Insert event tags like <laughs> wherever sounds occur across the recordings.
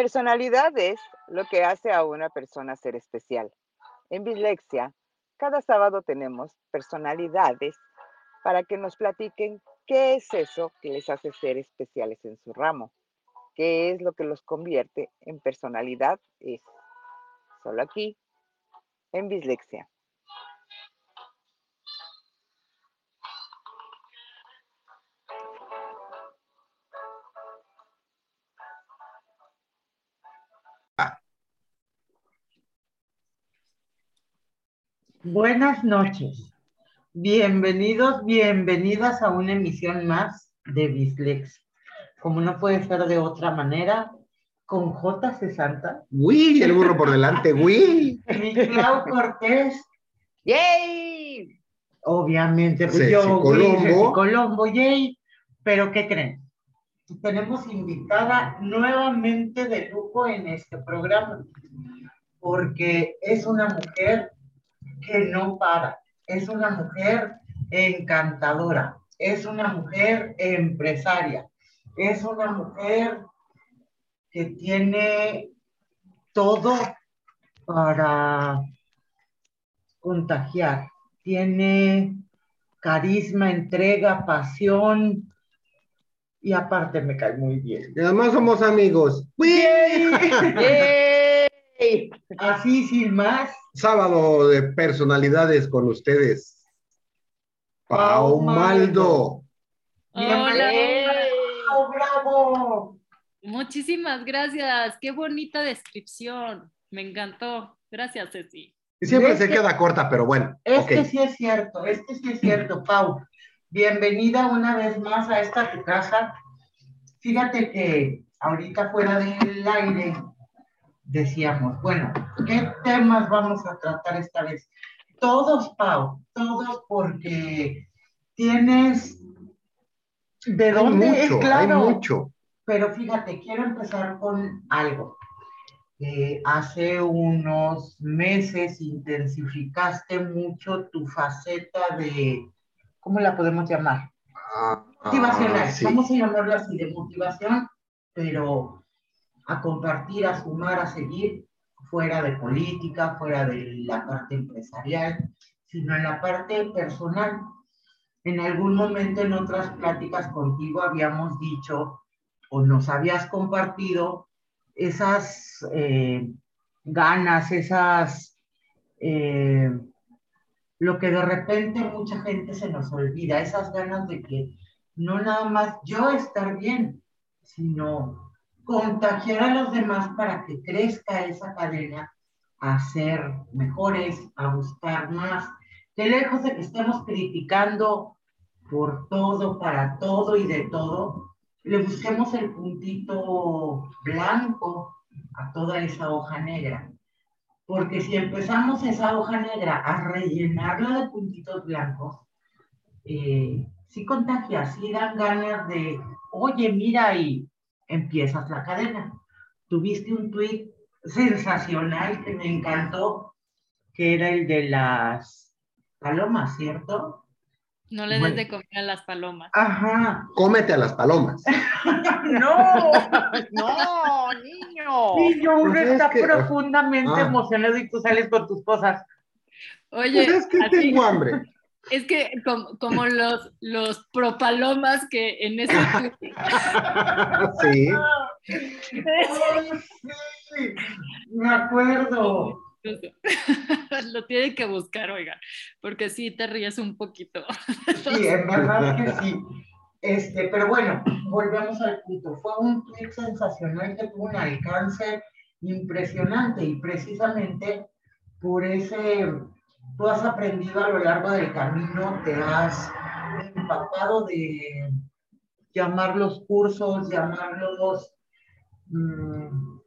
Personalidad es lo que hace a una persona ser especial. En Bislexia, cada sábado tenemos personalidades para que nos platiquen qué es eso que les hace ser especiales en su ramo, qué es lo que los convierte en personalidad es. Solo aquí, en Bislexia. Buenas noches. Bienvenidos, bienvenidas a una emisión más de Bislex. Como no puede ser de otra manera, con J60. ¡Uy! El burro por delante, ¡uy! Mi Clau Cortés. ¡Yay! Obviamente, pues Ceci yo, Colombo. Ceci Colombo, yay. Pero, ¿qué creen? Tenemos invitada nuevamente de lujo en este programa, porque es una mujer que no para, es una mujer encantadora, es una mujer empresaria, es una mujer que tiene todo para contagiar, tiene carisma, entrega, pasión y aparte me cae muy bien. Y además somos amigos. ¡Uy! <laughs> Así sin más, Sábado de personalidades con ustedes. Pau Maldo. Hola, ¡Bravo, bravo! muchísimas gracias. Qué bonita descripción. Me encantó. Gracias, Ceci. Siempre Es se que- queda corta, pero bueno. Este ok. sí es cierto, este sí es cierto, Pau. Bienvenida una vez más a esta tu casa. Fíjate que ahorita fuera del aire decíamos, bueno, ¿qué temas vamos a tratar esta vez? Todos, Pau, todos porque tienes... ¿De Hay dónde es mucho, hay claro? mucho. Pero fíjate, quiero empezar con algo. Eh, hace unos meses intensificaste mucho tu faceta de, ¿cómo la podemos llamar? Ah, Motivacional. sí. Vamos a llamarlo así, de motivación, pero a compartir, a sumar, a seguir, fuera de política, fuera de la parte empresarial, sino en la parte personal. En algún momento en otras pláticas contigo habíamos dicho o nos habías compartido esas eh, ganas, esas, eh, lo que de repente mucha gente se nos olvida, esas ganas de que no nada más yo estar bien, sino contagiar a los demás para que crezca esa cadena a ser mejores, a buscar más, que lejos de que estemos criticando por todo, para todo y de todo, le busquemos el puntito blanco a toda esa hoja negra. Porque si empezamos esa hoja negra a rellenarla de puntitos blancos, eh, sí contagia, sí dan ganas de, oye, mira, y empiezas la cadena. Tuviste un tweet sensacional que me encantó, que era el de las palomas, ¿cierto? No le Bueno. des de comer a las palomas. Ajá. Cómete a las palomas. <laughs> No, <laughs> ¡No, niño! niño, uno Pues es está que- profundamente Ah. emocionado y tú sales con tus cosas. Oye, Pues es que tengo hambre. Es que como, como los, los propalomas que en ese <laughs> sí. Sí, me acuerdo. <laughs> lo tienen que buscar, oiga, porque sí te ríes un poquito. Sí, en verdad que sí. Este, pero bueno, volvemos al punto. Fue un tweet sensacional que tuvo un alcance impresionante y precisamente por ese, tú has aprendido a lo largo del camino, te has empapado de llamar los cursos, llamarlos mm,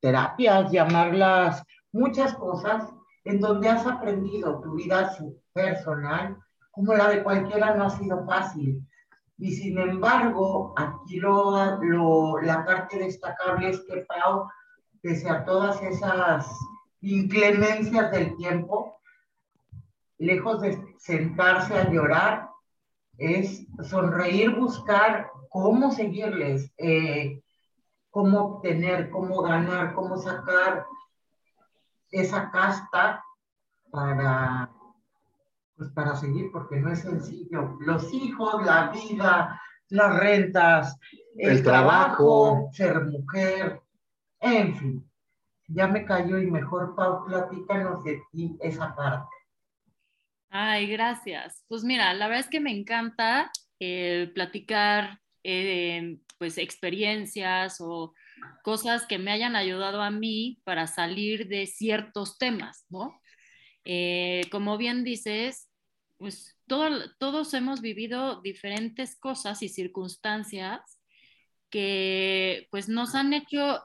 terapias, llamarlas muchas cosas en donde has aprendido tu vida personal como la de cualquiera no ha sido fácil. Y sin embargo, aquí lo, lo- la parte destacable es que Pau, pese a todas esas inclemencias del tiempo, lejos de sentarse a llorar, es sonreír, buscar cómo seguirles. Eh, cómo obtener, cómo ganar, cómo sacar esa casta para, pues para seguir, porque no es sencillo. Los hijos, la vida, las rentas, el, trabajo, ser mujer, en fin. Ya me cayó y mejor, Pau, platícanos de ti esa parte. Ay, gracias. Pues mira, la verdad es que me encanta eh, platicar eh, pues experiencias o cosas que me hayan ayudado a mí para salir de ciertos temas, ¿no? Eh, como bien dices, pues todos hemos vivido diferentes cosas y circunstancias que pues nos han hecho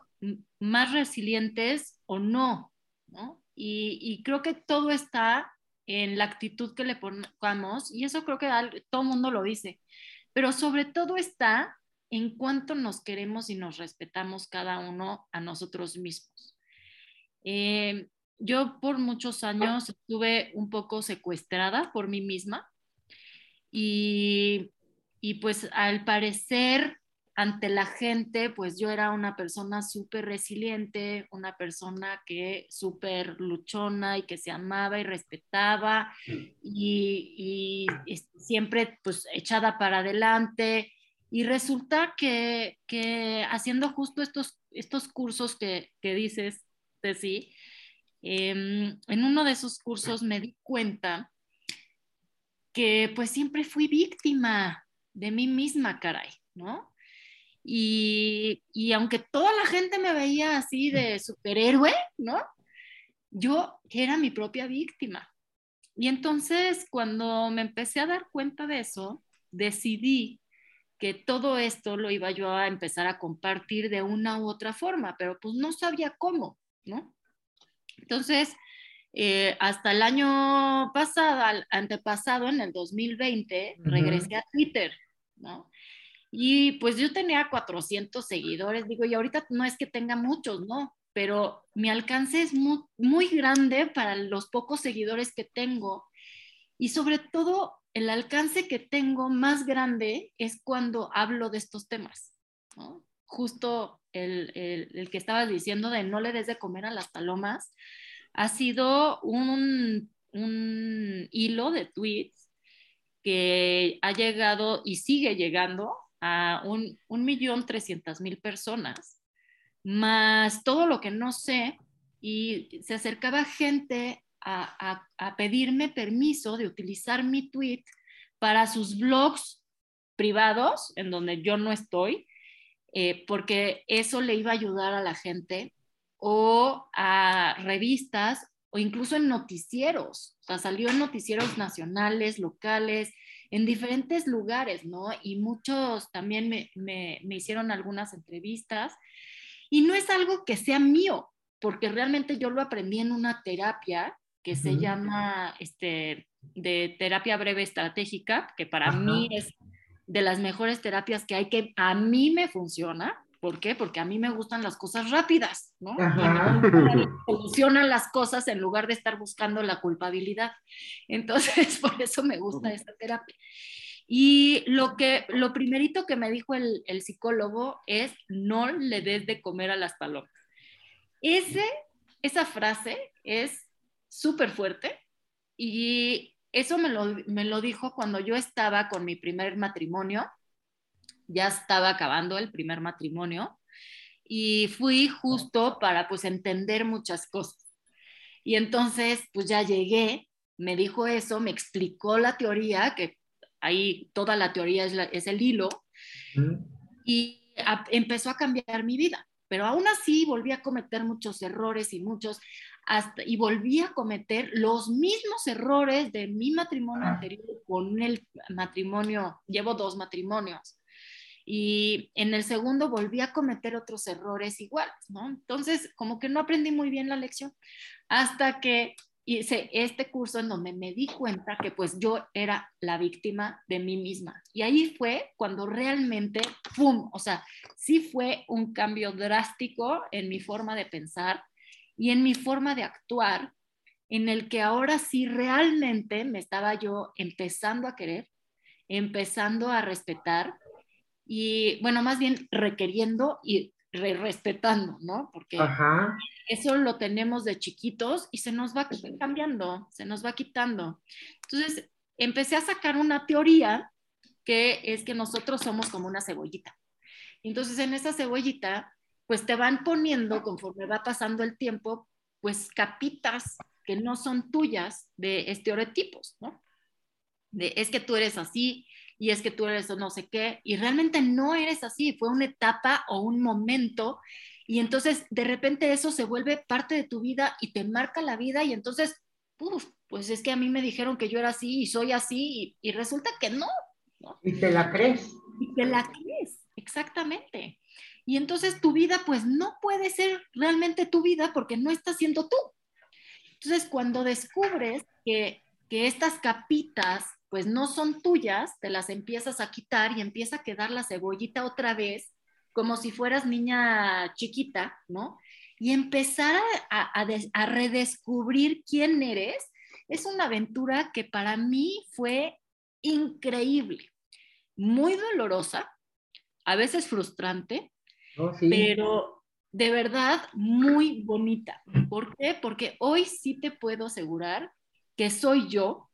más resilientes o no, ¿no? Y creo que todo está en la actitud que le pongamos y eso creo que todo mundo lo dice, pero sobre todo está en cuánto nos queremos y nos respetamos cada uno a nosotros mismos. Eh, yo por muchos años estuve un poco secuestrada por mí misma y, y pues al parecer ante la gente, pues yo era una persona súper resiliente, una persona que súper luchona y que se amaba y respetaba y, y, siempre pues echada para adelante. Y resulta que, que haciendo justo estos, estos cursos que, que dices, sí, eh, en uno de esos cursos me di cuenta que pues siempre fui víctima de mí misma, caray, ¿no? Y, aunque toda la gente me veía así de superhéroe, ¿no? Yo era mi propia víctima. Y entonces cuando me empecé a dar cuenta de eso, decidí que todo esto lo iba yo a empezar a compartir de una u otra forma, pero pues no sabía cómo, ¿no? Entonces, eh, hasta el año pasado, antepasado, en el 2020, regresé a Twitter, ¿no? Y pues yo tenía 400 seguidores, digo, y ahorita no es que tenga muchos, ¿no? Pero mi alcance es muy, muy grande para los pocos seguidores que tengo. Y sobre todo, el alcance que tengo más grande es cuando hablo de estos temas. Justo el, el, el, que estabas diciendo de no le des de comer a las palomas, ha sido un, un hilo de tweets que ha llegado y sigue llegando a un, millón trescientas mil personas, más todo lo que no sé, y se acercaba gente a, a, pedirme permiso de utilizar mi tweet para sus blogs privados, en donde yo no estoy, eh, porque eso le iba a ayudar a la gente, o a revistas, o incluso en noticieros. O sea, salió en noticieros nacionales, locales, en diferentes lugares, ¿no? Y muchos también me, me, me hicieron algunas entrevistas. Y no es algo que sea mío, porque realmente yo lo aprendí en una terapia que se llama este, de terapia breve estratégica, que para mí es de las mejores terapias que hay, que a mí me funciona. ¿Por qué? Porque a mí me gustan las cosas rápidas, ¿no? Solucionan <laughs> las cosas en lugar de estar buscando la culpabilidad. Entonces, <laughs> por eso me gusta esta terapia. Y lo, que, lo primerito que me dijo el, el psicólogo es, no le des de comer a las palomas. Ese, esa frase es súper fuerte y eso me lo, me lo dijo cuando yo estaba con mi primer matrimonio ya estaba acabando el primer matrimonio y fui justo para pues entender muchas cosas. Y entonces pues ya llegué, me dijo eso, me explicó la teoría, que ahí toda la teoría es, el hilo, y empezó a cambiar mi vida. Pero aún así volví a cometer muchos errores y muchos, hasta, y volví a cometer los mismos errores de mi matrimonio anterior con el matrimonio, llevo dos matrimonios y en el segundo volví a cometer otros errores iguales, ¿no? Entonces, como que no aprendí muy bien la lección hasta que hice este curso en donde me di cuenta que pues yo era la víctima de mí misma. Y ahí fue cuando realmente, ¡pum! O sea, sí fue un cambio drástico en mi forma de pensar y en mi forma de actuar, en el que ahora sí realmente me estaba yo empezando a querer, empezando a respetar y bueno, más bien requiriendo y respetando, ¿no? Porque eso lo tenemos de chiquitos y se nos va cambiando, se nos va quitando. Entonces, empecé a sacar una teoría que es que nosotros somos como una cebollita. Entonces, en esa cebollita, pues te van poniendo, conforme va pasando el tiempo, pues capitas que no son tuyas de estereotipos, ¿no? De es que tú eres así y es que tú eres no sé qué, y realmente no eres así, fue una etapa o un momento, y entonces de repente eso se vuelve parte de tu vida y te marca la vida, y entonces, pues es que a mí me dijeron que yo era así y soy así, y, resulta que no, no. Y te la crees. Y te la crees, exactamente. Y entonces tu vida pues no puede ser realmente tu vida porque no está siendo tú. Entonces cuando descubres que, que estas capitas pues no son tuyas, te las empiezas a quitar y empieza a quedar la cebollita otra vez, como si fueras niña chiquita, ¿no? Y empezar a, a redescubrir quién eres, es una aventura que para mí fue increíble, muy dolorosa, a veces frustrante, Oh, pero de verdad muy bonita. ¿Por qué? Porque hoy sí te puedo asegurar que soy yo,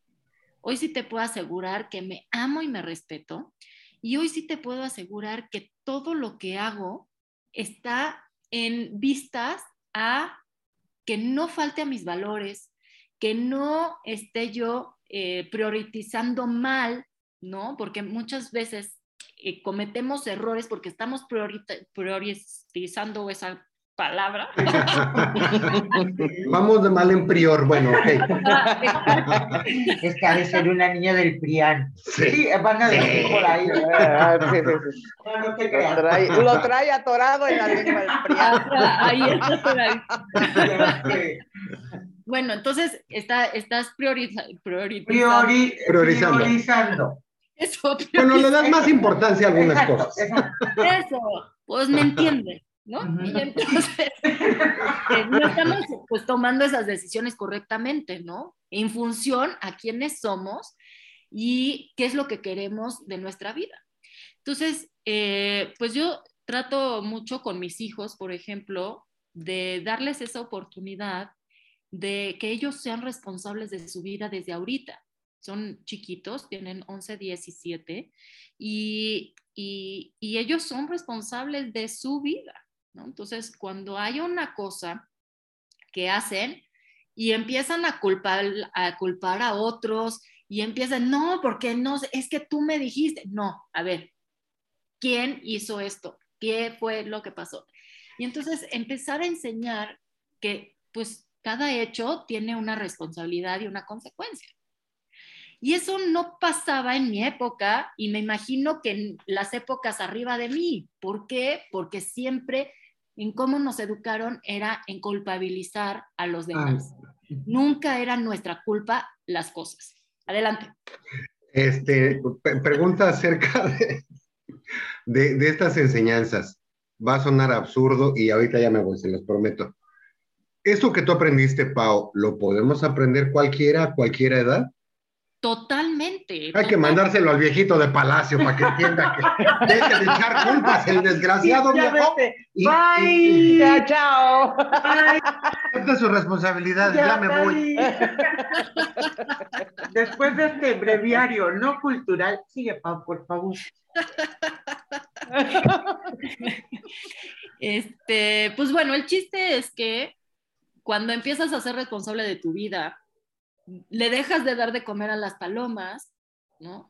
hoy sí te puedo asegurar que me amo y me respeto, y hoy sí te puedo asegurar que todo lo que hago está en vistas a que no falte a mis valores, que no esté yo eh, priorizando mal, ¿no? Porque muchas veces eh, cometemos errores porque estamos priorizando esa palabra. <laughs> Vamos de mal en prior, bueno, ok. <laughs> es que ha de ser una niña del Prián. Sí, van a decir por ahí. Ah, no, te creas. Lo trae, lo trae, atorado en la lengua del Prián. <laughs> ahí está por ahí. Bueno, entonces está, estás prioriza, priorizando. Eso. Bueno, le das más importancia a algunas cosas. Eso, pues me entiende, ¿no? Y entonces <laughs> eh, no estamos pues tomando esas decisiones correctamente, ¿no? En función a quiénes somos y qué es lo que queremos de nuestra vida. Entonces, eh, pues yo trato mucho con mis hijos, por ejemplo, de darles esa oportunidad de que ellos sean responsables de su vida desde ahorita son chiquitos, tienen 11, 17, y, y, y ellos son responsables de su vida. ¿No? Entonces, cuando hay una cosa que hacen y empiezan a culpar, a culpar a otros y empiezan, no, porque no, es que tú me dijiste, no, a ver, ¿quién hizo esto? ¿Qué fue lo que pasó? Y entonces empezar a enseñar que pues cada hecho tiene una responsabilidad y una consecuencia. Y eso no pasaba en mi época y me imagino que en las épocas arriba de mí. ¿Por qué? Porque siempre en cómo nos educaron era en culpabilizar a los demás. Nunca era nuestra culpa las cosas. Adelante. Este, pregunta acerca <laughs> de, de, de, estas enseñanzas. Va a sonar absurdo y ahorita ya me voy, se los prometo. ¿Esto que tú aprendiste, Pau, lo podemos aprender cualquiera a cualquier edad? Totalmente. Hay que mandárselo al viejito de Palacio para que entienda que deje de echar culpas el desgraciado viejo. Bye. chao. Esta es su responsabilidad, ya, me voy. Después de este breviario no cultural, sigue Pau, por favor. Este, pues bueno, el chiste es que cuando empiezas a ser responsable de tu vida, le dejas de dar de comer a las palomas, ¿no?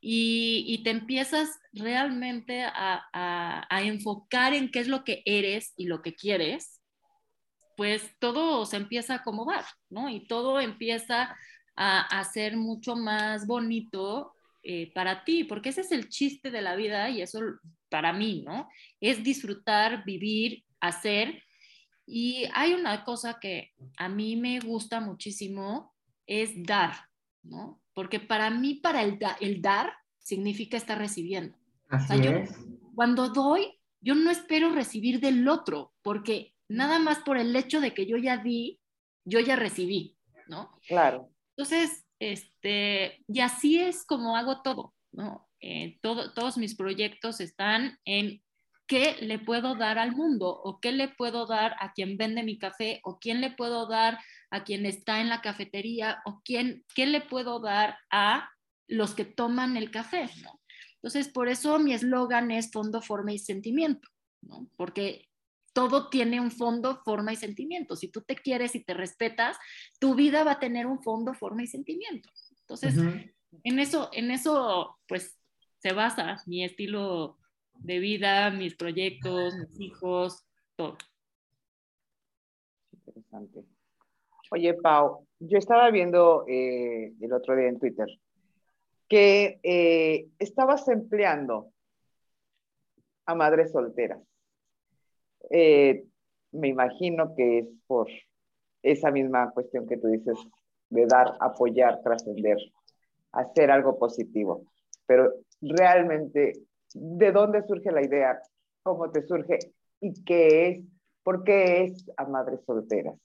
Y, te empiezas realmente a, enfocar en qué es lo que eres y lo que quieres, pues todo se empieza a acomodar, ¿no? Y todo empieza a, ser mucho más bonito eh, para ti, porque ese es el chiste de la vida y eso para mí, ¿no? Es disfrutar, vivir, hacer. Y hay una cosa que a mí me gusta muchísimo es dar, ¿no? Porque para mí, para el, el dar significa estar recibiendo. Así es. Cuando doy, yo no espero recibir del otro, porque nada más por el hecho de que yo ya di, yo ya recibí, ¿no? Claro. Entonces, este, y así es como hago todo, ¿no? Eh, todo, todos mis proyectos están en qué le puedo dar al mundo o qué le puedo dar a quien vende mi café o quién le puedo dar a quien está en la cafetería o quién, qué le puedo dar a los que toman el café. Entonces, por eso mi eslogan es fondo, forma y sentimiento, ¿no? porque todo tiene un fondo, forma y sentimiento. Si tú te quieres y te respetas, tu vida va a tener un fondo, forma y sentimiento. Entonces, en eso, en eso, pues, se basa mi estilo de vida, mis proyectos, mis hijos, todo. Interesante. Oye, Pau, yo estaba viendo eh, el otro día en Twitter que eh, estabas empleando a madres solteras. Eh, me imagino que es por esa misma cuestión que tú dices de dar, apoyar, trascender, hacer algo positivo. Pero realmente de dónde surge la idea, cómo te surge y qué es, por qué es a madres solteras.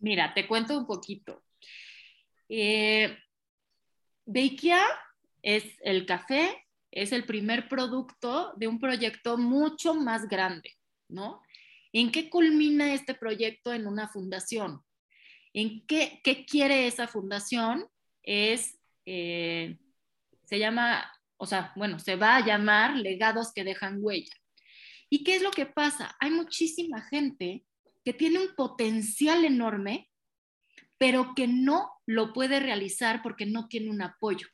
Mira, te cuento un poquito. Eh, Beikia es el café, es el primer producto de un proyecto mucho más grande, ¿no? ¿En qué culmina este proyecto en una fundación? ¿En qué, qué quiere esa fundación? Es, eh, se llama o sea, bueno, se va a llamar legados que dejan huella. ¿Y qué es lo que pasa? Hay muchísima gente que tiene un potencial enorme, pero que no lo puede realizar porque no tiene un apoyo.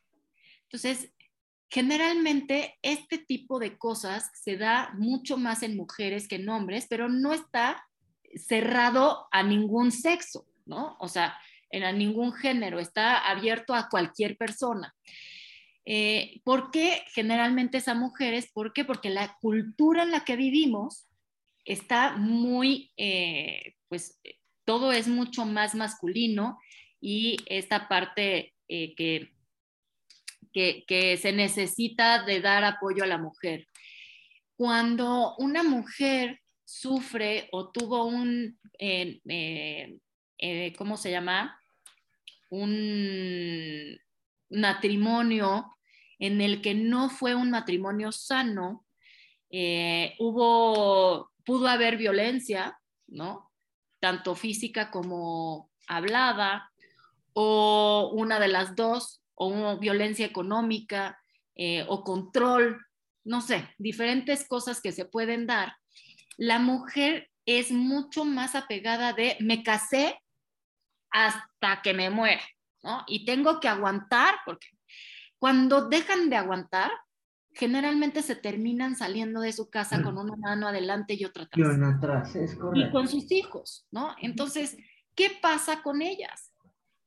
Entonces, generalmente este tipo de cosas se da mucho más en mujeres que en hombres, pero no está cerrado a ningún sexo, ¿no? O sea, en a ningún género, está abierto a cualquier persona. Eh, ¿Por qué generalmente es a mujeres? ¿Por qué? Porque la cultura en la que vivimos está muy, eh, pues todo es mucho más masculino y esta parte eh, que, que, se necesita de dar apoyo a la mujer. Cuando una mujer sufre o tuvo un, ¿cómo se llama? Un matrimonio en el que no fue un matrimonio sano, eh, hubo, pudo haber violencia, ¿no? Tanto física como hablada, o una de las dos, o violencia económica, eh, o control, no sé, diferentes cosas que se pueden dar. La mujer es mucho más apegada de me casé hasta que me muera, ¿no? Y tengo que aguantar porque cuando dejan de aguantar, generalmente se terminan saliendo de su casa con una mano adelante y otra atrás. Y atrás, es correcto. Y con sus hijos, ¿no? Entonces, ¿qué pasa con ellas?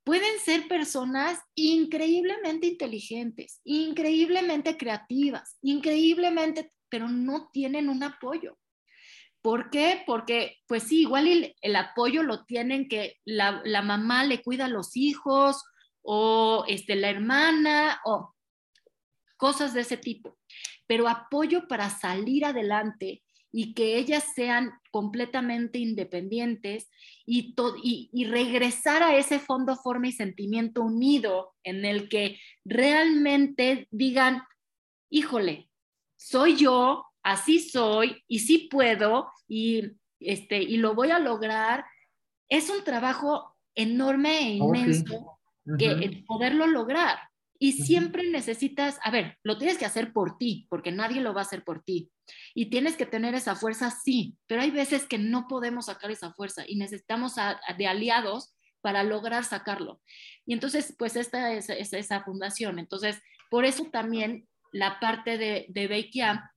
Pueden ser personas increíblemente inteligentes, increíblemente creativas, increíblemente, pero no tienen un apoyo. ¿Por qué? Porque, pues sí, igual el, apoyo lo tienen que la, la mamá le cuida a los hijos o este, la hermana o cosas de ese tipo. Pero apoyo para salir adelante y que ellas sean completamente independientes y, y, regresar a ese fondo, forma y sentimiento unido en el que realmente digan, híjole, soy yo, así soy y sí puedo y, este, y lo voy a lograr. Es un trabajo enorme e inmenso que poderlo lograr. Y siempre necesitas, a ver, lo tienes que hacer por ti, porque nadie lo va a hacer por ti. Y tienes que tener esa fuerza, sí, pero hay veces que no podemos sacar esa fuerza y necesitamos de aliados para lograr sacarlo. Y entonces, pues esta es, esa fundación. Entonces, por eso también la parte de, de Beikia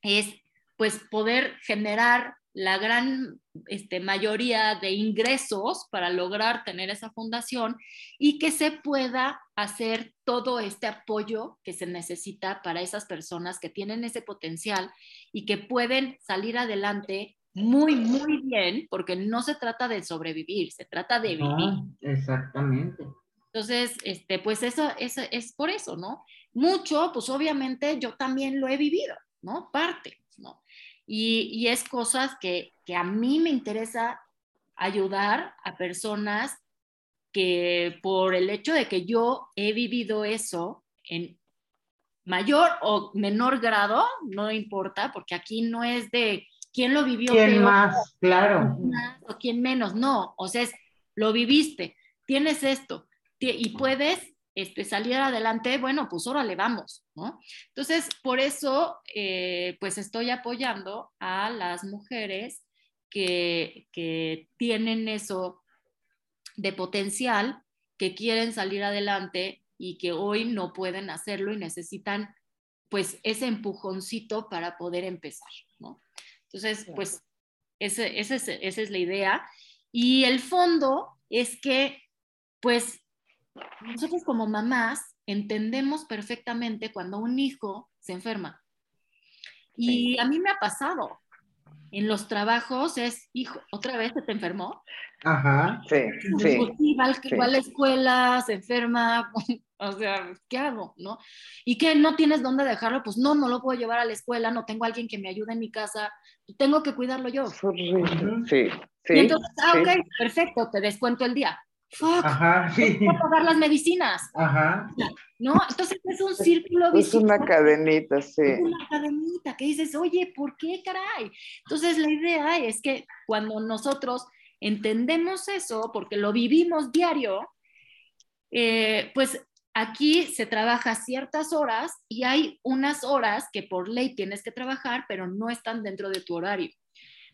es pues poder generar la gran este, mayoría de ingresos para lograr tener esa fundación y que se pueda hacer todo este apoyo que se necesita para esas personas que tienen ese potencial y que pueden salir adelante muy, muy bien, porque no se trata de sobrevivir, se trata de vivir. exactamente. Entonces, este, pues eso, eso es por eso, ¿no? Mucho, pues obviamente yo también lo he vivido, ¿no? Parte, ¿no? Y, es cosas que, a mí me interesa ayudar a personas que por el hecho de que yo he vivido eso en mayor o menor grado, no importa, porque aquí no es de quién lo vivió. ¿Quién más? Claro. o quién menos, no, o sea, es, lo viviste, tienes esto y puedes este, salir adelante, bueno, pues órale, vamos, ¿no? Entonces, por eso, eh, pues estoy apoyando a las mujeres que, que tienen eso de potencial, que quieren salir adelante y que hoy no pueden hacerlo y necesitan pues ese empujoncito para poder empezar, ¿no? Entonces, pues ese, ese, esa es la idea. Y el fondo es que, pues, nosotros como mamás entendemos perfectamente cuando un hijo se enferma. Y a mí me ha pasado. En los trabajos es, hijo, otra vez se te enfermó. Ajá. Sí, sí. va, a la escuela, se enferma, <laughs> o sea, ¿qué hago? ¿No? Y que no tienes dónde dejarlo, pues no, no lo puedo llevar a la escuela, no tengo alguien que me ayude en mi casa, tengo que cuidarlo yo. Sí, sí. Y entonces, ah, ok, perfecto, te descuento el día. Fuck, Ajá, sí. Pagar las medicinas. Ajá. ¿No? Entonces es un círculo Es una cadenita, sí. Es una cadenita que dices, oye, ¿por qué, caray? Entonces la idea es que cuando nosotros entendemos eso, porque lo vivimos diario, eh, pues aquí se trabaja ciertas horas y hay unas horas que por ley tienes que trabajar, pero no están dentro de tu horario.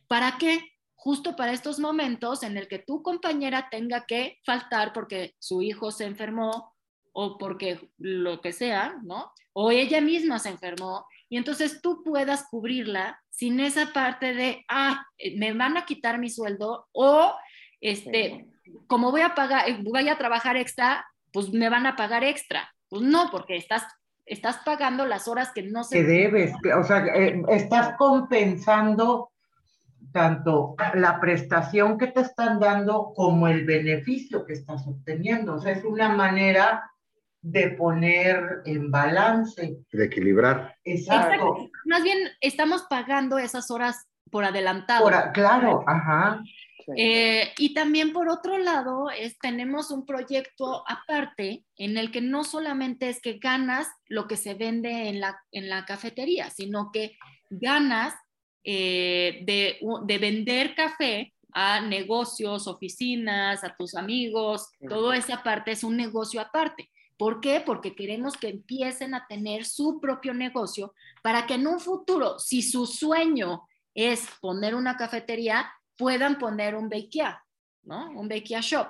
¿Para qué? Justo para estos momentos en el que tu compañera tenga que faltar porque su hijo se enfermó o porque lo que sea, ¿no? O ella misma se enfermó y entonces tú puedas cubrirla sin esa parte de, ah, eh, me van a quitar mi sueldo o, este, como voy a pagar, eh, voy a trabajar extra, pues me van a pagar extra. Pues no, porque estás, estás pagando las horas que no se... Que debes, o sea, eh, estás compensando tanto la prestación que te están dando como el beneficio que estás obteniendo. O sea, es una manera de poner en balance. De equilibrar. Exacto. Más bien estamos pagando esas horas por adelantado. claro, ajá. Eh, y también por otro lado, es, tenemos un proyecto aparte en el que no solamente es que ganas lo que se vende en la, en la cafetería, sino que ganas eh, de, de vender café a negocios, oficinas, a tus amigos, toda esa parte es un negocio aparte. ¿Por qué? Porque queremos que empiecen a tener su propio negocio para que en un futuro, si su sueño es poner una cafetería, puedan poner un Beikia, ¿no? Un Beikia Shop.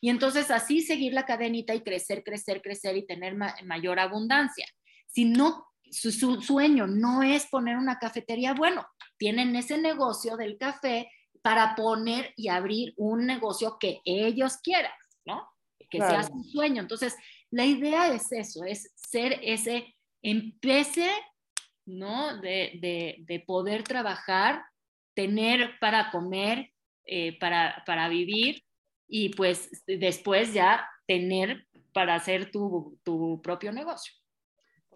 Y entonces así seguir la cadenita y crecer, crecer, crecer y tener mayor abundancia. Si no, su, su, sueño no es poner una cafetería, bueno, tienen ese negocio del café para poner y abrir un negocio que ellos quieran, ¿no? Que sea su sueño. Entonces, la idea es eso, es ser ese empece, ¿no? De, de, poder trabajar, tener para comer, eh, para, para vivir y pues después ya tener para hacer tu, tu propio negocio.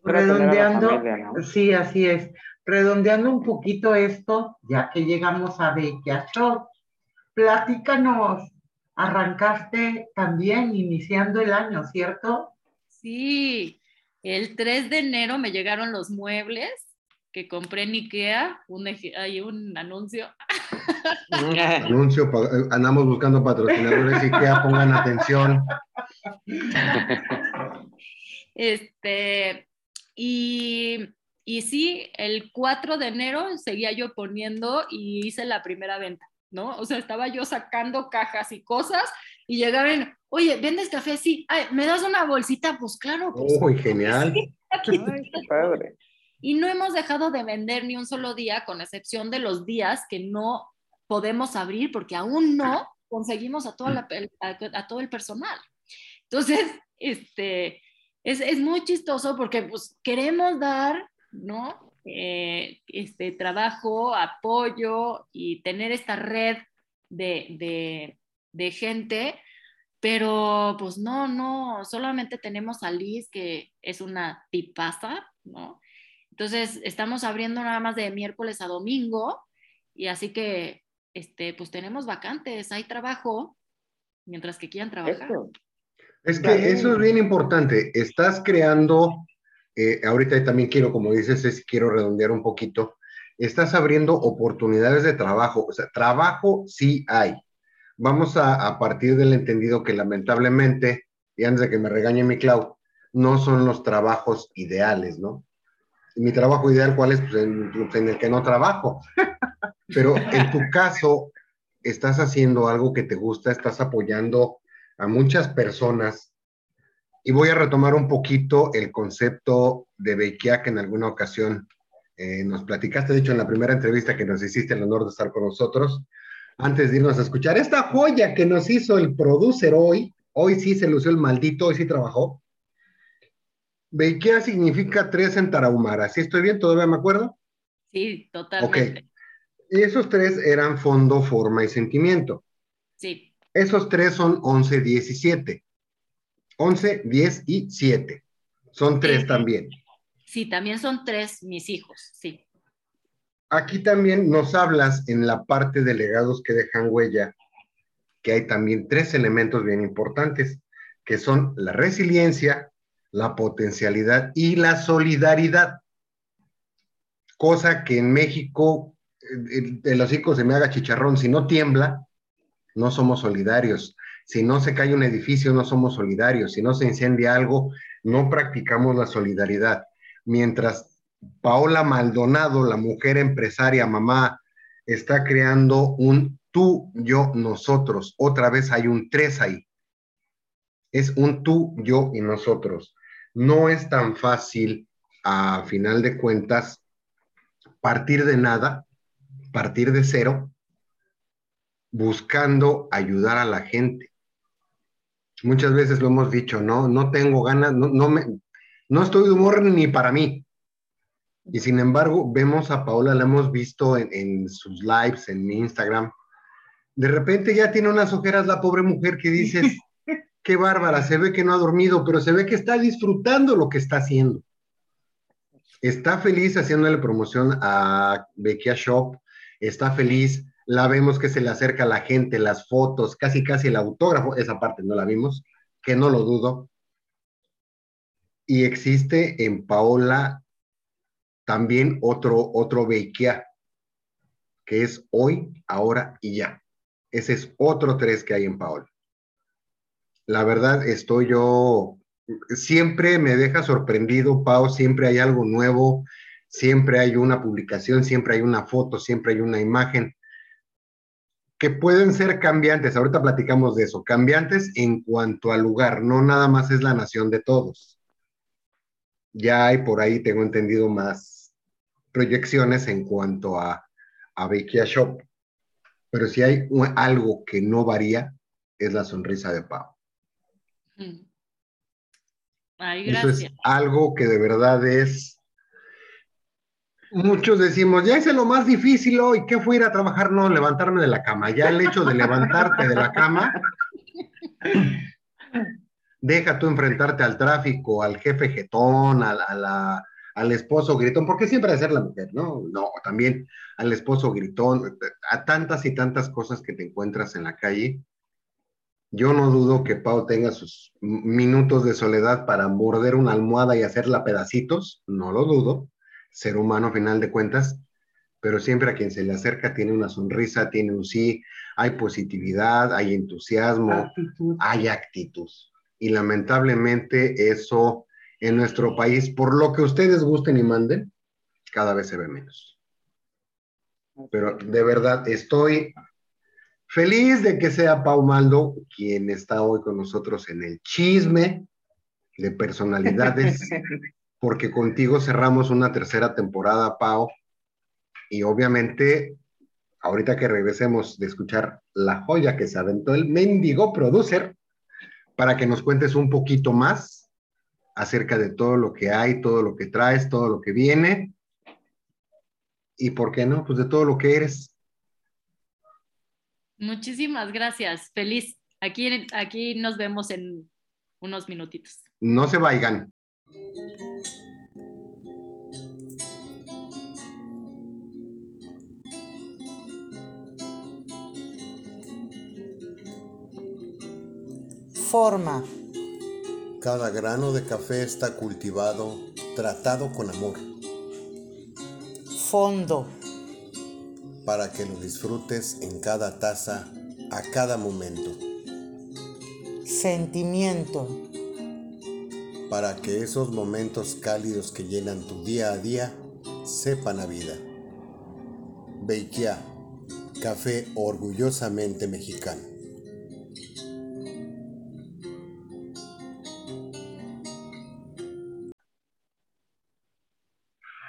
Redondeando, sí, así es. Redondeando un poquito esto, ya que llegamos a Bequia Shop, platícanos arrancaste también iniciando el año, ¿cierto? Sí, el 3 de enero me llegaron los muebles que compré en Ikea, un, hay un anuncio. <laughs> anuncio, eh, andamos buscando patrocinadores Ikea, pongan atención. Este, y, y sí, el 4 de enero seguía yo poniendo y hice la primera venta. ¿no? O sea, estaba yo sacando cajas y cosas y llegaban, oye, ¿vendes café? Sí, ¿me das una bolsita? Pues claro. Pues, Uy, genial. padre. Y no hemos dejado de vender ni un solo día, con excepción de los días que no podemos abrir porque aún no conseguimos a, toda a, todo el personal. Entonces, este, es, es muy chistoso porque pues queremos dar, ¿no? Eh, este, trabajo, apoyo y tener esta red de, gente, pero pues no, no, solamente tenemos a Liz, que es una tipaza, ¿no? Entonces, estamos abriendo nada más de miércoles a domingo y así que, este, pues tenemos vacantes, hay trabajo, mientras que quieran trabajar. Es que eso es bien importante, estás creando eh, ahorita también quiero, como dices, es, quiero redondear un poquito, estás abriendo oportunidades de trabajo, o sea, trabajo sí hay. Vamos a, a partir del entendido que lamentablemente, y antes de que me regañe mi Clau, no son los trabajos ideales, ¿no? Mi trabajo ideal, ¿cuál es? Pues en, pues en el que no trabajo. <laughs> Pero en tu caso, estás haciendo algo que te gusta, estás apoyando a muchas personas. Y voy a retomar un poquito el concepto de Beikia que en alguna ocasión eh, nos platicaste, de hecho en la primera entrevista que nos hiciste el honor de estar con nosotros, antes de irnos a escuchar esta joya que nos hizo el producer hoy, hoy sí se lució el maldito, hoy sí trabajó. Beikia significa tres en Tarahumara, ¿sí estoy bien? ¿Todavía me acuerdo? Sí, totalmente. Ok. Y esos tres eran fondo, forma y sentimiento. Sí, Esos tres son 11, 10 y 7. 11, 10 y 7. Son tres Sí. también. sí, también son tres mis hijos, sí. Aquí también nos hablas en la parte de legados que dejan huella, que hay también tres elementos bien importantes, que son la resiliencia, la potencialidad y la solidaridad. Cosa que en México, el, el hocico se me haga chicharrón, si no tiembla, no somos solidarios. Si no se cae un edificio, no somos solidarios. Si no se incendia algo, no practicamos la solidaridad. Mientras Paola Maldonado, la mujer empresaria, mamá, está creando un tú, yo, nosotros. Otra vez hay un tres ahí. Es un tú, yo y nosotros. No es tan fácil, a final de cuentas, partir de nada, partir de cero, buscando ayudar a la gente. Muchas veces lo hemos dicho, no, no tengo ganas, no, no, me, no estoy de humor ni para mí. Y sin embargo, vemos a Paola, la hemos visto en, en sus lives, en mi Instagram. De repente ya tiene unas ojeras la pobre mujer que dices, <laughs> qué bárbara, se ve que no ha dormido, pero se ve que está disfrutando lo que está haciendo. Está feliz haciéndole promoción a Bekia Shop, está feliz, la vemos que se le acerca a la gente, las fotos, casi casi el autógrafo, esa parte no la vimos, que no lo dudo. Y existe en Paola también otro, otro Beikia, que es hoy, ahora y ya. Ese es otro tres que hay en Paola. La verdad, estoy yo, siempre me deja sorprendido, Pau, siempre hay algo nuevo, siempre hay una publicación, siempre hay una foto, siempre hay una imagen que pueden ser cambiantes, ahorita platicamos de eso, cambiantes en cuanto al lugar, no nada más es la nación de todos. Ya hay por ahí, tengo entendido, más proyecciones en cuanto a, a Shop, pero si hay un- algo que no varía, es la sonrisa de Pau. Mm. Ay, Eso es gracias. algo que de verdad es. Muchos decimos, ya hice lo más difícil hoy, ¿qué fue ir a trabajar? No, levantarme de la cama. Ya el hecho de levantarte de la cama, deja tú enfrentarte al tráfico, al jefe jetón, al esposo gritón, porque siempre ha de ser la mujer, ¿no? No, también al esposo gritón, a tantas y tantas cosas que te encuentras en la calle. Yo no dudo que Pau tenga sus minutos de soledad para morder una almohada y hacerla pedacitos, no lo dudo, ser humano a final de cuentas, pero siempre a quien se le acerca tiene una sonrisa, tiene un sí, hay positividad, hay entusiasmo, Actitud. hay actitud. Y lamentablemente eso en nuestro país, por lo que ustedes gusten y manden, cada vez se ve menos. Pero de verdad estoy feliz de que sea Pau Maldo quien está hoy con nosotros en el chisme de personalidades, <laughs> porque contigo cerramos una tercera temporada, Pau, y obviamente ahorita que regresemos de escuchar la joya que se aventó el mendigo producer, para que nos cuentes un poquito más acerca de todo lo que hay, todo lo que traes, todo lo que viene, y por qué no, pues de todo lo que eres. Muchísimas gracias. Feliz. Aquí, aquí nos vemos en unos minutitos. No se vayan. Forma. Cada grano de café está cultivado, tratado con amor. Fondo. Para que lo disfrutes en cada taza, a cada momento. Sentimiento. Para que esos momentos cálidos que llenan tu día a día sepan a vida. Beikia, café orgullosamente mexicano.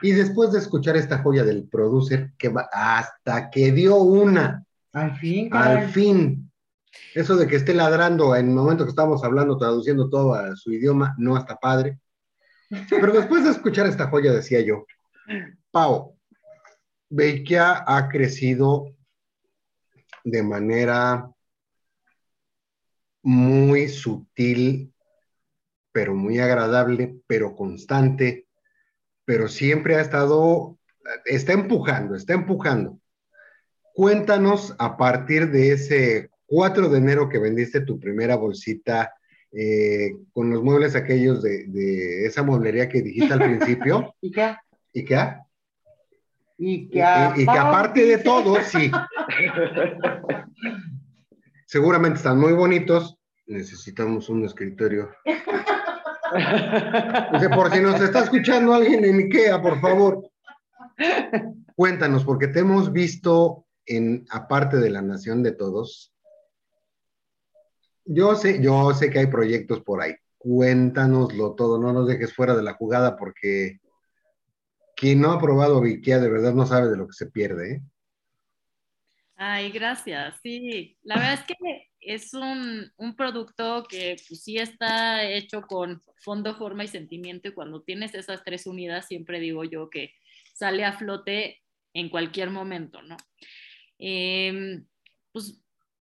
Y después de escuchar esta joya del producer, que va hasta que dio una. Al fin. Al fin. Eso de que esté ladrando en el momento que estamos hablando, traduciendo todo a su idioma, no está padre. Pero después de escuchar esta joya, decía yo, Pau, Beikia ha crecido de manera muy sutil, pero muy agradable, pero constante, pero siempre ha estado, está empujando, está empujando. Cuéntanos a partir de ese 4 de enero que vendiste tu primera bolsita eh, con los muebles aquellos de, esa mueblería que dijiste al principio. <laughs> ¿Y qué? ¿Y qué? Y que, y que aparte de todo, sí. <laughs> Seguramente están muy bonitos. Necesitamos un escritorio <laughs> por si nos está escuchando alguien en IKEA, por favor. Cuéntanos, porque te hemos visto en, aparte de la nación de todos. Yo sé, yo sé que hay proyectos por ahí. Cuéntanoslo todo, no nos dejes fuera de la jugada porque quien no ha probado IKEA de verdad no sabe de lo que se pierde. ¿eh? Ay, gracias. Sí, la verdad es que es un, producto que pues, sí está hecho con fondo, forma y sentimiento y cuando tienes esas tres unidas, siempre digo yo que sale a flote en cualquier momento, ¿no? Em, pues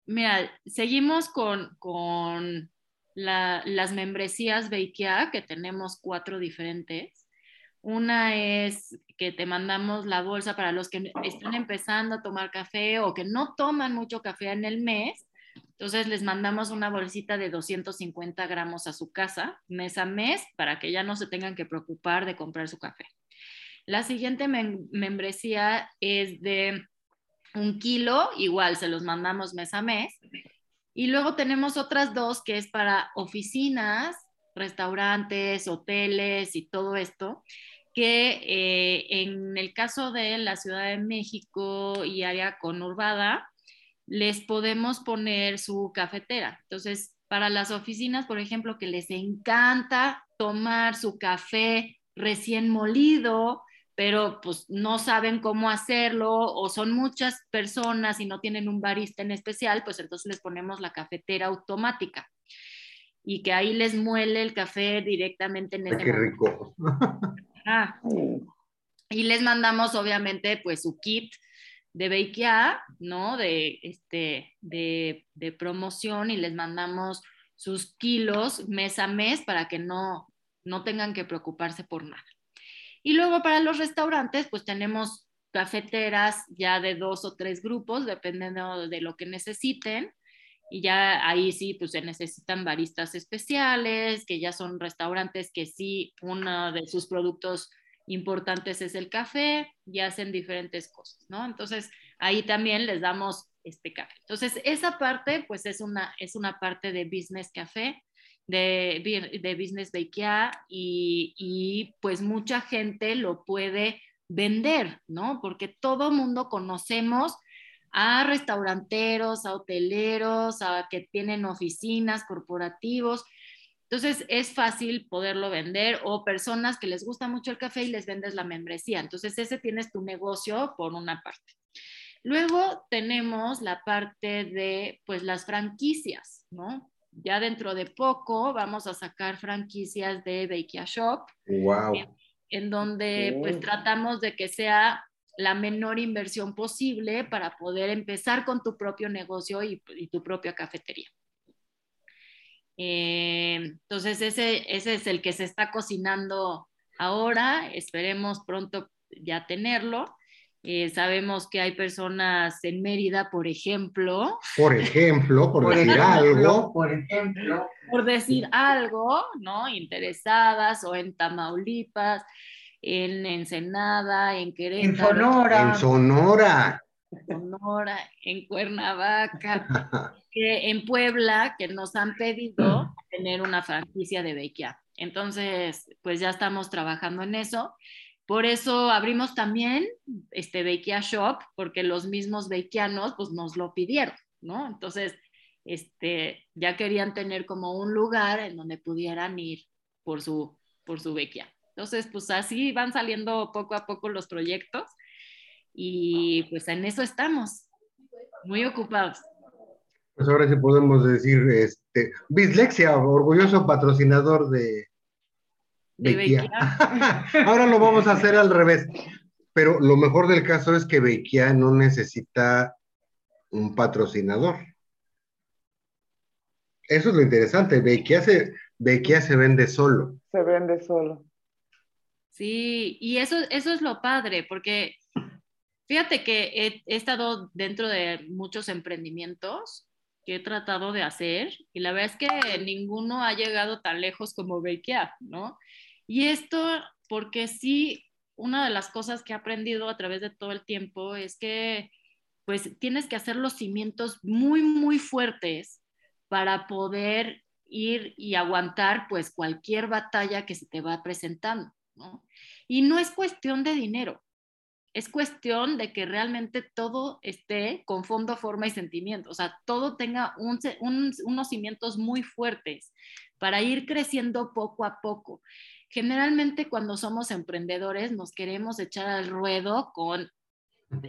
mira, seguimos con, las membresías Beikia, que tenemos cuatro diferentes. Una es que te mandamos la bolsa para los que están empezando a tomar café o que no toman mucho café en el mes entonces les mandamos una bolsita de 250 gramos a su casa mes a mes para que ya no se tengan que preocupar de comprar su café. La siguiente membresía es de un kilo, igual se los mandamos mes a mes. Y luego tenemos otras dos que es para oficinas, restaurantes, hoteles y todo esto, que eh, en el caso de la Ciudad de México y área conurbada, les podemos poner su cafetera. Entonces, para las oficinas, por ejemplo, que les encanta tomar su café recién molido, pero pues no saben cómo hacerlo o son muchas personas y no tienen un barista en especial, pues entonces les ponemos la cafetera automática y que ahí les muele el café directamente en el Qué rico. Ah. Y les mandamos obviamente pues su kit de Beikia, ¿no? De, este, de, de, promoción y les mandamos sus kilos mes a mes para que no, no tengan que preocuparse por nada. Y luego para los restaurantes, pues tenemos cafeteras ya de dos o tres grupos, dependiendo de lo que necesiten. Y ya ahí sí, pues se necesitan baristas especiales, que ya son restaurantes que sí, uno de sus productos importantes es el café y hacen diferentes cosas, ¿no? Entonces, ahí también les damos este café. Entonces, esa parte, pues es una, es una parte de Business Café, de, de Business Beikia y, y pues mucha gente lo puede vender, ¿no? Porque todo mundo conocemos a restauranteros, a hoteleros, a que tienen oficinas, corporativos, entonces es fácil poderlo vender o personas que les gusta mucho el café y les vendes la membresía. Entonces ese tienes tu negocio por una parte. Luego tenemos la parte de pues las franquicias, ¿no? Ya dentro de poco vamos a sacar franquicias de Beikia Shop. Wow. En, donde pues tratamos de que sea la menor inversión posible para poder empezar con tu propio negocio y tu propia cafetería. Eh, entonces, ese, ese es el que se está cocinando ahora, esperemos pronto ya tenerlo. Eh, sabemos que hay personas en Mérida, por ejemplo. Por <laughs> ejemplo, por, decir algo. Por ejemplo. Por decir algo, ¿no? Interesadas o en Tamaulipas, en Ensenada, en Querétaro. En Sonora. En Sonora. En Sonora, en Cuernavaca, <laughs> que en Puebla, que nos han pedido tener una franquicia de Beikia. Entonces, pues ya estamos trabajando en eso. Por eso abrimos también este Beikia Shop, porque los mismos beikianos pues nos lo pidieron, ¿no? Entonces, este, ya querían tener como un lugar en donde pudieran ir por su, por su Beikia. Entonces, pues así van saliendo poco a poco los proyectos y pues en eso estamos, muy ocupados. Pues ahora sí podemos decir, este, Bislexia, orgulloso patrocinador de, De Beikia. Beikia. <laughs> ahora lo vamos a hacer al revés. Pero lo mejor del caso es que Beikia no necesita un patrocinador. Eso es lo interesante. Beikia se, Beikia se vende solo. Se vende solo. Sí, y eso, eso es lo padre, porque fíjate que he, estado dentro de muchos emprendimientos que he tratado de hacer y la verdad es que ninguno ha llegado tan lejos como Beikia, ¿no? Y esto porque sí, una de las cosas que he aprendido a través de todo el tiempo es que pues tienes que hacer los cimientos muy, muy fuertes para poder ir y aguantar pues cualquier batalla que se te va presentando, ¿no? Y no es cuestión de dinero, es cuestión de que realmente todo esté con fondo, forma y sentimiento, o sea, todo tenga un, un, unos cimientos muy fuertes para ir creciendo poco a poco. Generalmente cuando somos emprendedores nos queremos echar al ruedo con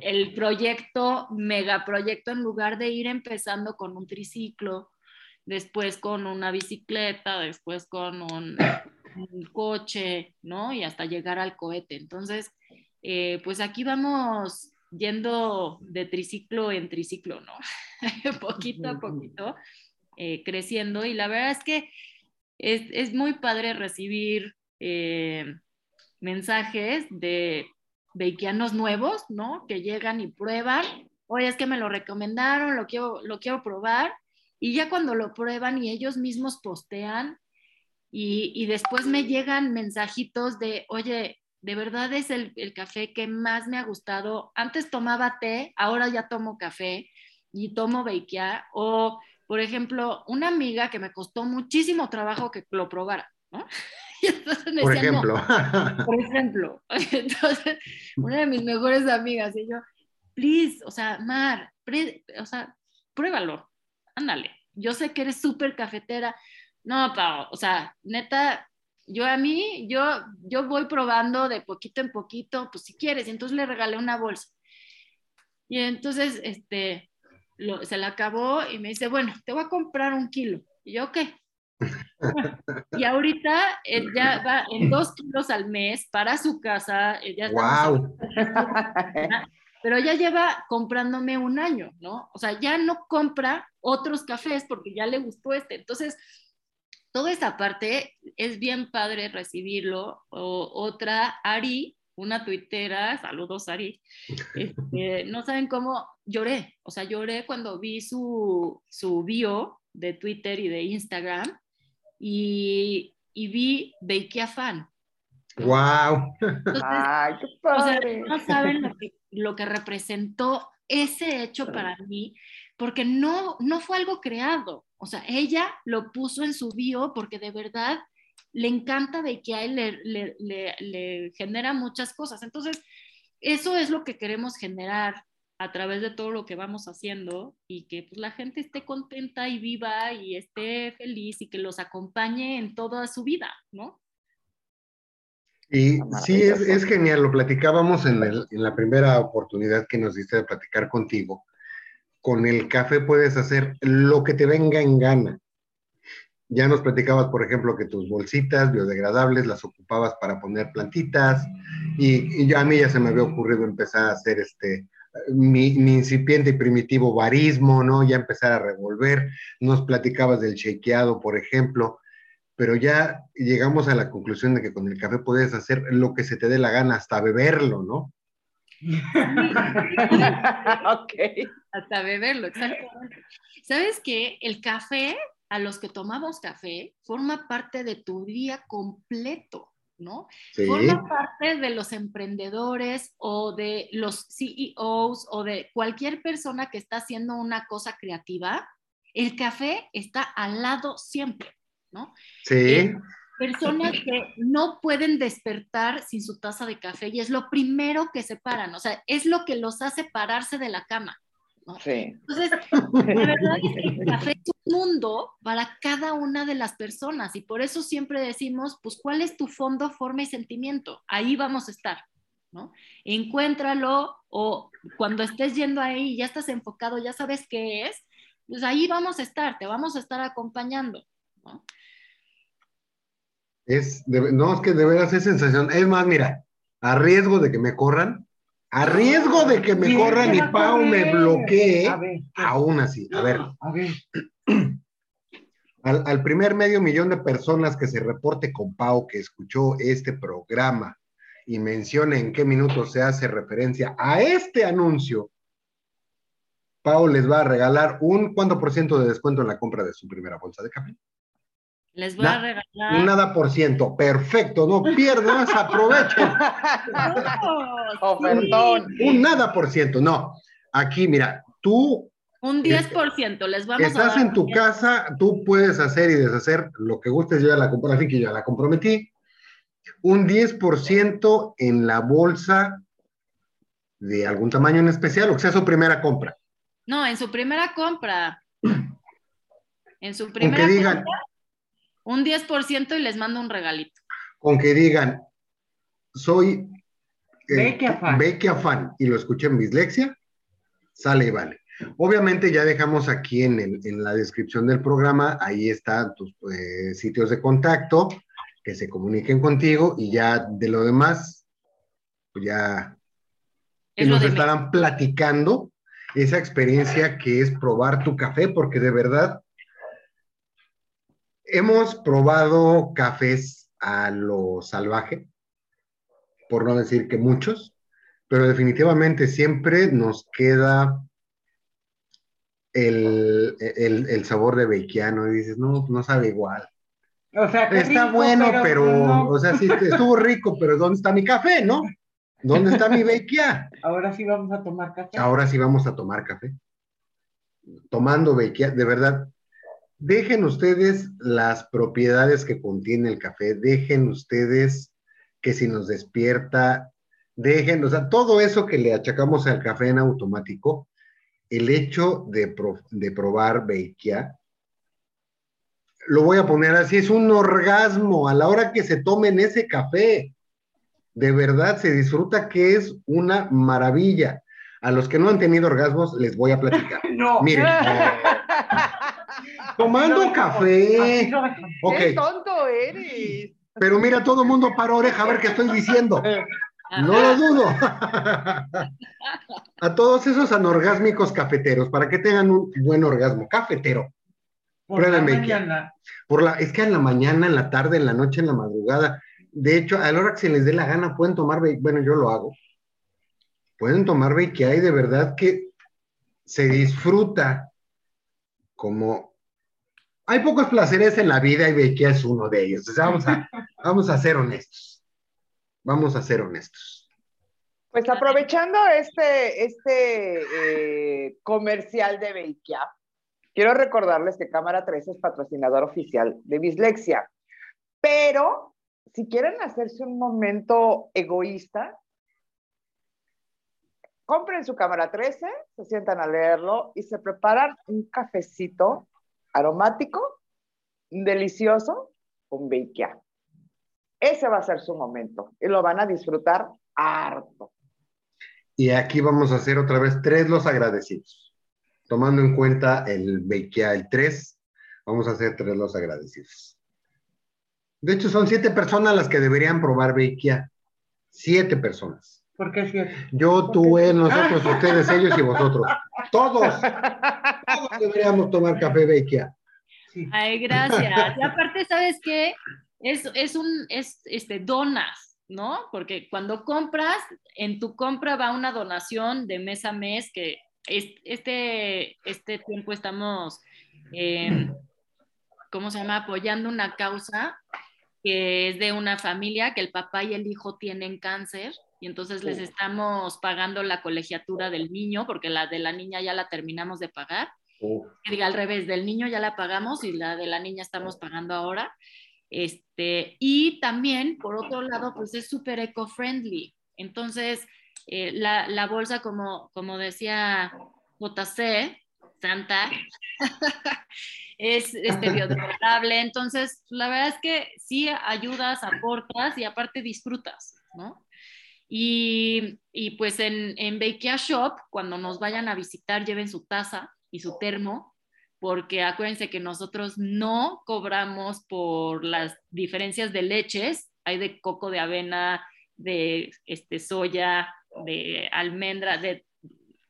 el proyecto, megaproyecto, en lugar de ir empezando con un triciclo, después con una bicicleta, después con un, un coche, ¿no? Y hasta llegar al cohete. Entonces, eh, pues aquí vamos yendo de triciclo en triciclo, ¿no? <laughs> poquito a poquito, eh, creciendo. Y la verdad es que es, es muy padre recibir eh, mensajes de beikianos nuevos, ¿no? Que llegan y prueban. Oye, es que me lo recomendaron, lo quiero, lo quiero probar. Y ya cuando lo prueban y ellos mismos postean, y, y después me llegan mensajitos de, oye, de verdad es el, el, café que más me ha gustado. Antes tomaba té, ahora ya tomo café y tomo beikia. O, por ejemplo, una amiga que me costó muchísimo trabajo que lo probara, ¿no? <laughs> Y entonces me Por decía, ejemplo. "No". por ejemplo. <laughs> Entonces, una de mis mejores amigas y yo, please, o sea, Mar, pre- o sea, pruébalo, ándale. Yo sé que eres súper cafetera. No, Pau, o sea, neta, yo a mí, yo, yo voy probando de poquito en poquito, pues si quieres, y entonces le regalé una bolsa. Y entonces, este, lo- se la acabó y me dice, bueno, te voy a comprar un kilo. Y yo, ok. <laughs> Y ahorita eh, ya va en dos kilos al mes para su casa. ya ¡Wow! <laughs> pero ya lleva comprándome un año, ¿no? O sea, ya no compra otros cafés porque ya le gustó este. Entonces, toda esa parte es bien padre recibirlo. O, otra, Ari, una tuitera, saludos Ari, este, <laughs> no saben cómo lloré. O sea, lloré cuando vi su, su bio de Twitter y de Instagram y, y vi Beikia Fan. ¡Wow! Entonces, Ay, qué o sea, padre. no saben lo que, <laughs> lo que representó ese hecho para mí, porque no, no fue algo creado. O sea, ella lo puso en su bio porque de verdad le encanta de que a él le, le, le, le genera muchas cosas. Entonces, eso es lo que queremos generar a través de todo lo que vamos haciendo y que pues, la gente esté contenta y viva y esté feliz y que los acompañe en toda su vida, ¿no? Y Está sí, es, es genial, lo platicábamos en, el- en la primera oportunidad que nos diste de platicar contigo. Con el café puedes hacer lo que te venga en gana. Ya nos platicabas, por ejemplo, que tus bolsitas biodegradables las ocupabas para poner plantitas y, a mí ya se me había ocurrido empezar a hacer este, mi, mi incipiente y primitivo barismo, ¿no? Ya empezar a revolver. Nos platicabas del shakeado, por ejemplo pero ya llegamos a la conclusión de que con el café puedes hacer lo que se te dé la gana, hasta beberlo, ¿no? <laughs> ok. Hasta beberlo, exactamente. ¿Sabes qué? El café, a los que tomamos café, forma parte de tu día completo. ¿no? Sí. Forma parte de los emprendedores o de los CEOs o de cualquier persona que está haciendo una cosa creativa. El café está al lado siempre, ¿no? Sí. Eh, personas que no pueden despertar sin su taza de café y es lo primero que se paran, o sea, es lo que los hace pararse de la cama. ¿no? Sí. Entonces, <laughs> la verdad es que el café es un mundo para cada una de las personas y por eso siempre decimos, pues, ¿cuál es tu fondo, forma y sentimiento? Ahí vamos a estar, ¿no? Encuéntralo o cuando estés yendo ahí, ya estás enfocado, ya sabes qué es, pues ahí vamos a estar, te vamos a estar acompañando, ¿no? Es, de- no, es que de veras es sensación. Es más, mira, a riesgo de que me corran, a riesgo de que me Sí, corran y Pau me bloquee, A ver, aún así, a ver, a ver. <clears throat> al, al primer medio millón de personas que se reporte con Pau que escuchó este programa y mencione en qué minuto se hace referencia a este anuncio, Pau les va a regalar un cuánto por ciento de descuento en la compra de su primera bolsa de café. Les voy Na- a regalar. Un nada por ciento, perfecto, no pierdas, <laughs> aprovechen. Ofertón. Un nada por ciento, no. Aquí, mira, tú Un 10%, les vamos a estás dar en tu un casa, tú puedes hacer y deshacer lo que gustes. Yo ya la compré, así que yo ya la comprometí. Un 10% en la bolsa de algún tamaño en especial, o que sea su primera compra. No, en su primera compra. <clears throat> En su primera que digan, compra, un 10% y les mando un regalito. con que digan, soy eh, Fan. Y lo escuché en Bislexia, sale y vale. Obviamente ya dejamos aquí en, el- en la descripción del programa, ahí están tus eh, sitios de contacto, que se comuniquen contigo y ya de lo demás, pues ya Es nos de estarán platicando esa experiencia que es probar tu café, porque de verdad hemos probado cafés a lo salvaje, por no decir que muchos, pero definitivamente siempre nos queda el, el- el sabor de beiquiano y dices, no, no sabe igual. O sea, Está rico, bueno, pero, no. o sea, sí, estuvo rico, pero ¿dónde está mi café, no? ¿Dónde está mi beiquia? Ahora sí vamos a tomar café. Ahora sí vamos a tomar café. Tomando beiquia, de verdad, dejen ustedes las propiedades que contiene el café, dejen ustedes que si nos despierta, dejen, o sea, todo eso que le achacamos al café en automático, el hecho de, pro- de probar beiquia, lo voy a poner así, es un orgasmo a la hora que se tomen ese café. De verdad se disfruta que es una maravilla. A los que no han tenido orgasmos les voy a platicar. <laughs> No. Miren, <laughs> tomando café. lo dejan. Ok, ¡Qué tonto eres! pero mira, todo el mundo para oreja a ver qué estoy diciendo. No lo dudo. A todos esos anorgásmicos cafeteros, para que tengan un buen orgasmo cafetero. Por la mañana. Por la, es que en la mañana, en la tarde, en la noche, en la madrugada. De hecho, a la hora que se les dé la gana, pueden tomar, bueno, yo lo hago. Pueden tomar que hay de verdad que se disfruta como hay pocos placeres en la vida y Bequia es uno de ellos. O sea, vamos a, <laughs> vamos a ser honestos. Vamos a ser honestos. Pues aprovechando este, este eh, comercial de Beikia, quiero recordarles que Cámara 3 es patrocinador oficial de Bislexia. Pero si quieren hacerse un momento egoísta, compren su cámara 13, se sientan a leerlo y se preparan un cafecito aromático, delicioso, con Beikia. Ese va a ser su momento y lo van a disfrutar harto. Y aquí vamos a hacer otra vez tres los agradecidos. Tomando en cuenta el Beikia, el 3, vamos a hacer tres los agradecidos. De hecho, son siete personas las que deberían probar Beikia. Siete personas. ¿Por qué siete? Yo, tú, él, nosotros, <laughs> ustedes, ellos y vosotros. Todos. Todos deberíamos tomar café Beikia. Sí. Ay, gracias. Y aparte, ¿sabes qué? Es, es un, es, este, donas, ¿no? Porque cuando compras, en tu compra va una donación de mes a mes, que este, este tiempo estamos, eh, ¿cómo se llama?, apoyando una causa que es de una familia que el papá y el hijo tienen cáncer y entonces les estamos pagando la colegiatura del niño porque la de la niña ya la terminamos de pagar. Diga al revés, del niño ya la pagamos y la de la niña estamos pagando ahora. Este, y también, por otro lado, pues es súper eco-friendly. Entonces, eh, la, la, bolsa, como, como decía JC, Santa, <laughs> es este, <laughs> biodegradable. Entonces, la verdad es que sí ayudas, aportas y aparte disfrutas, ¿no? Y, y pues en, en Bakea Shop, cuando nos vayan a visitar, lleven su taza y su termo, porque acuérdense que nosotros no cobramos por las diferencias de leches, hay de coco, de avena, de este, soya, de almendra, de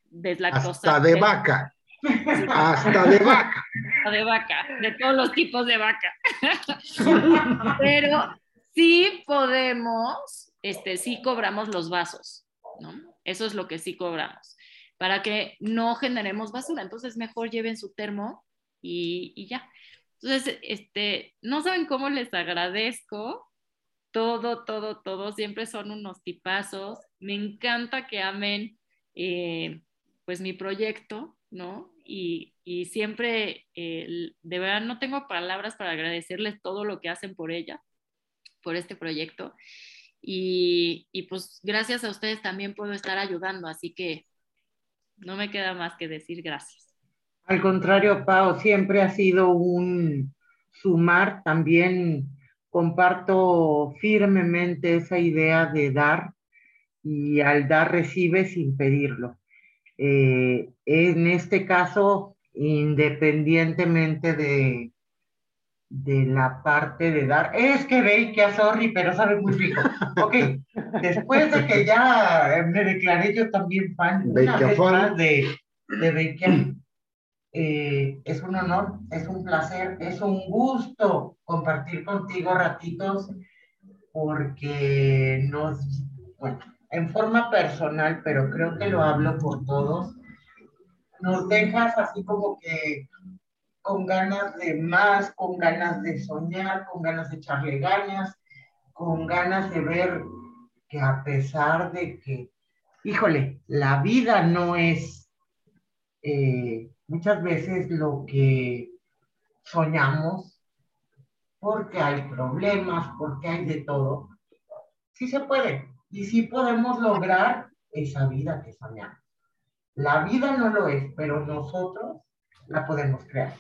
deslactosa. Hasta de vaca. Hasta de vaca. De vaca, de todos los tipos de vaca. <laughs> Pero sí podemos, este, sí cobramos los vasos, ¿no? Eso es lo que sí cobramos, para que no generemos basura. Entonces, mejor lleven su termo y, y ya. Entonces, este, no saben cómo les agradezco todo, todo, todo. Siempre son unos tipazos. Me encanta que amen, eh, pues, mi proyecto, ¿no? y, siempre, eh, de verdad, no tengo palabras para agradecerles todo lo que hacen por ella, por este proyecto. Y, pues gracias a ustedes también puedo estar ayudando, así que no me queda más que decir gracias. Al contrario, Pau, siempre ha sido un sumar, también comparto firmemente esa idea de dar y al dar recibe sin pedirlo. Eh, en este caso, independientemente de, de la parte de dar, es que Beikia, sorry, pero sabe muy rico. Ok, después de que ya me declaré yo también fan una vez más de, de Beikia, eh, es un honor, es un placer, es un gusto compartir contigo ratitos porque nos, bueno, en forma personal, pero creo que lo hablo por todos, nos dejas así como que con ganas de más, con ganas de soñar, con ganas de echarle ganas, con ganas de ver que a pesar de que, híjole, la vida no es eh, muchas veces lo que soñamos, porque hay problemas, porque hay de todo, sí se puede, y sí podemos lograr esa vida que soñamos. La vida no lo es, pero nosotros la podemos crear.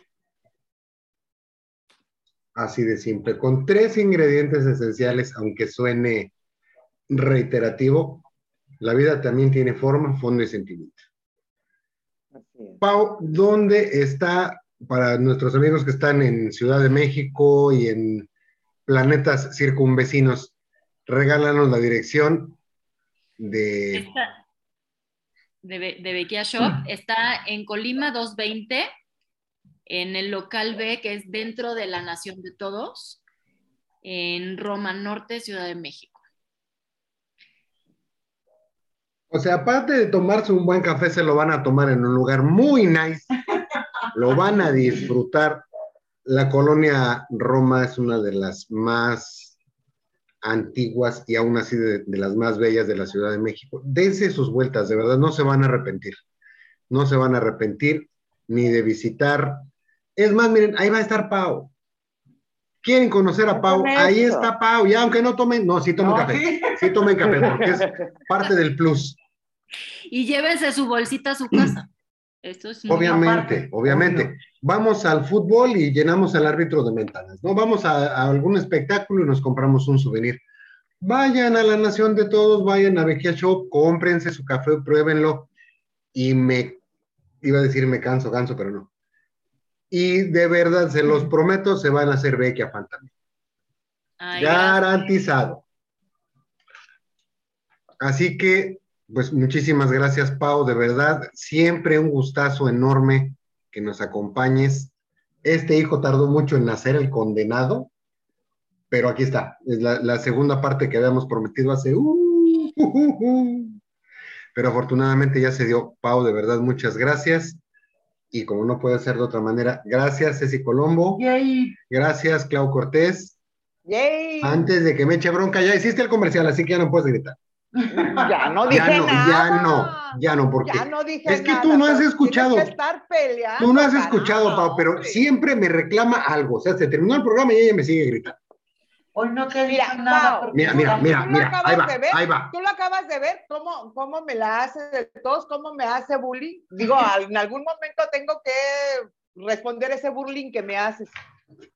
Así de simple, con tres ingredientes esenciales, aunque suene reiterativo, la vida también tiene forma, fondo y sentimiento. Pau, ¿dónde está, para nuestros amigos que están en Ciudad de México y en planetas circunvecinos, regálanos la dirección de... de, de Bequia Shop. Está en Colima 220, en el local B, que es dentro de la Nación de Todos, en Roma Norte, Ciudad de México. O sea, aparte de tomarse un buen café, se lo van a tomar en un lugar muy nice, lo van a disfrutar. La colonia Roma es una de las más antiguas y aún así de, las más bellas de la Ciudad de México. Dense sus vueltas, de verdad, no se van a arrepentir. No se van a arrepentir ni de visitar. Es más, miren, ahí va a estar Pau. ¿Quieren conocer a Pau? Ahí está Pau. Ya, aunque no tomen, no, sí tomen café. Sí tomen café, porque es parte del plus. Y llévense su bolsita a su casa. <clears throat> Esto es obviamente, obviamente. Vamos al fútbol y llenamos al árbitro de mentanas, ¿no? Vamos a, algún espectáculo y nos compramos un souvenir. Vayan a la Nación de Todos, vayan a Bequia Shop, cómprense su café, pruébenlo. Y me, iba a decir me canso, canso, pero no. Y de verdad, se los prometo, se van a hacer Bequia fan Garantizado. Así que pues muchísimas gracias, Pau, de verdad, siempre un gustazo enorme que nos acompañes. Este hijo tardó mucho en nacer, el condenado, pero aquí está. Es la, la segunda parte que habíamos prometido hace. Uh, uh, uh. Pero afortunadamente ya se dio. Pau, de verdad, muchas gracias. Y como no puede ser de otra manera, gracias, Ceci Colombo. Yay. Gracias, Clau Cortés. ¡Yay! Antes de que me eche bronca, ya hiciste el comercial, así que ya no puedes gritar. Ya no dije Ya no, nada. ya no, ya no, porque Ya no dije es que nada, tú no has escuchado. tienes que estar peleando, tú no has escuchado, Pau, pero hombre. siempre me reclama algo. O sea, se terminó el programa y ella me sigue gritando. Hoy no te Mira, digo nada. Mira, mira, mira, ¿Tú lo mira, acabas ahí va, de ver? ahí va. Tú lo acabas de ver, cómo, cómo me la hace de todos, cómo me hace bullying. Digo, en algún momento tengo que responder ese bullying que me haces.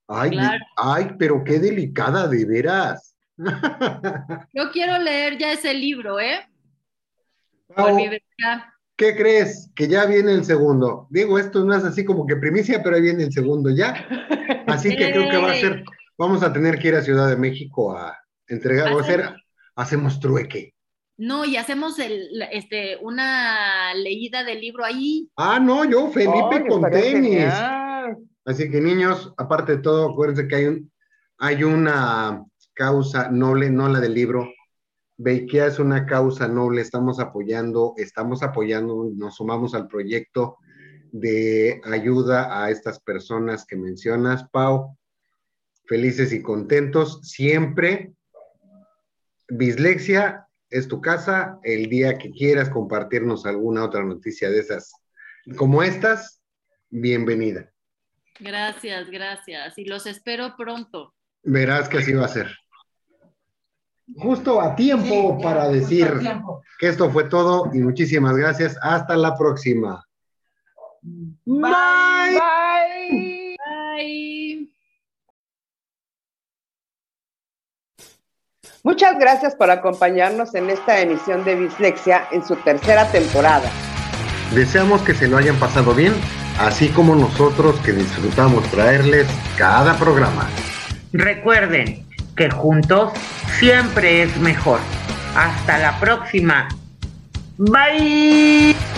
Ay, Claro. ay, pero qué delicada, de veras. <laughs> Yo quiero leer ya ese libro, ¿eh? ¿Qué crees? Que ya viene el segundo. Digo, esto no es así como que primicia, pero ahí viene el segundo ya. <laughs> Así que creo que va a ser, vamos a tener que ir a Ciudad de México a entregar, o hacer, hacemos trueque. No, y hacemos el, este, una leída del libro ahí. Ah, no, yo, Felipe con tenis. genial. Así que niños, aparte de todo, acuérdense que hay, un, hay una causa noble, no la del libro. Beikea es una causa noble, estamos apoyando, estamos apoyando, nos sumamos al proyecto de ayuda a estas personas que mencionas, Pau. Felices y contentos. Siempre, Bislexia es tu casa. El día que quieras compartirnos alguna otra noticia de esas como estas, bienvenida. Gracias, gracias. Y los espero pronto. Verás que así va a ser. Justo a tiempo Sí, para decir que esto fue todo y muchísimas gracias. Hasta la próxima. Bye. Bye. Bye. Muchas gracias por acompañarnos en esta emisión de Bislexia en su tercera temporada. Deseamos que se lo hayan pasado bien, así como nosotros que disfrutamos traerles cada programa. Recuerden que juntos siempre es mejor. Hasta la próxima. Bye.